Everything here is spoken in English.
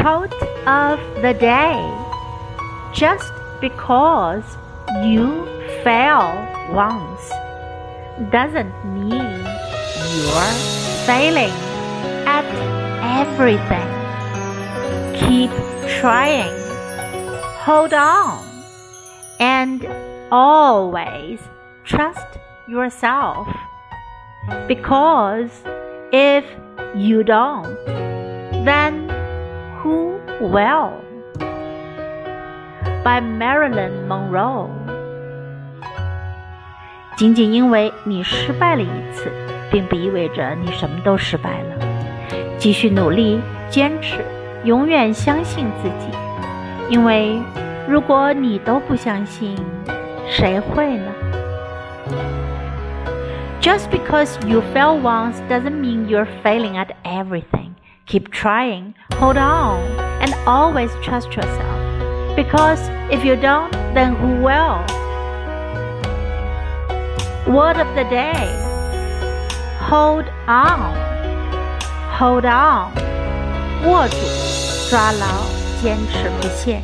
Quote of the day Just because you fail once doesn't mean you're failing at everything. Keep trying. Hold on. And always trust yourself. Because if you don't, then who will? By Marilyn Monroe。仅仅因为你失败了一次，并不意味着你什么都失败了。继续努力，坚持，永远相信自己。因为如果你都不相信，谁会呢？Just because you fail once doesn't mean you're failing at everything. Keep trying, hold on, and always trust yourself. Because if you don't, then who will? Word of the day Hold on, hold on. 握住，抓牢，坚持不懈。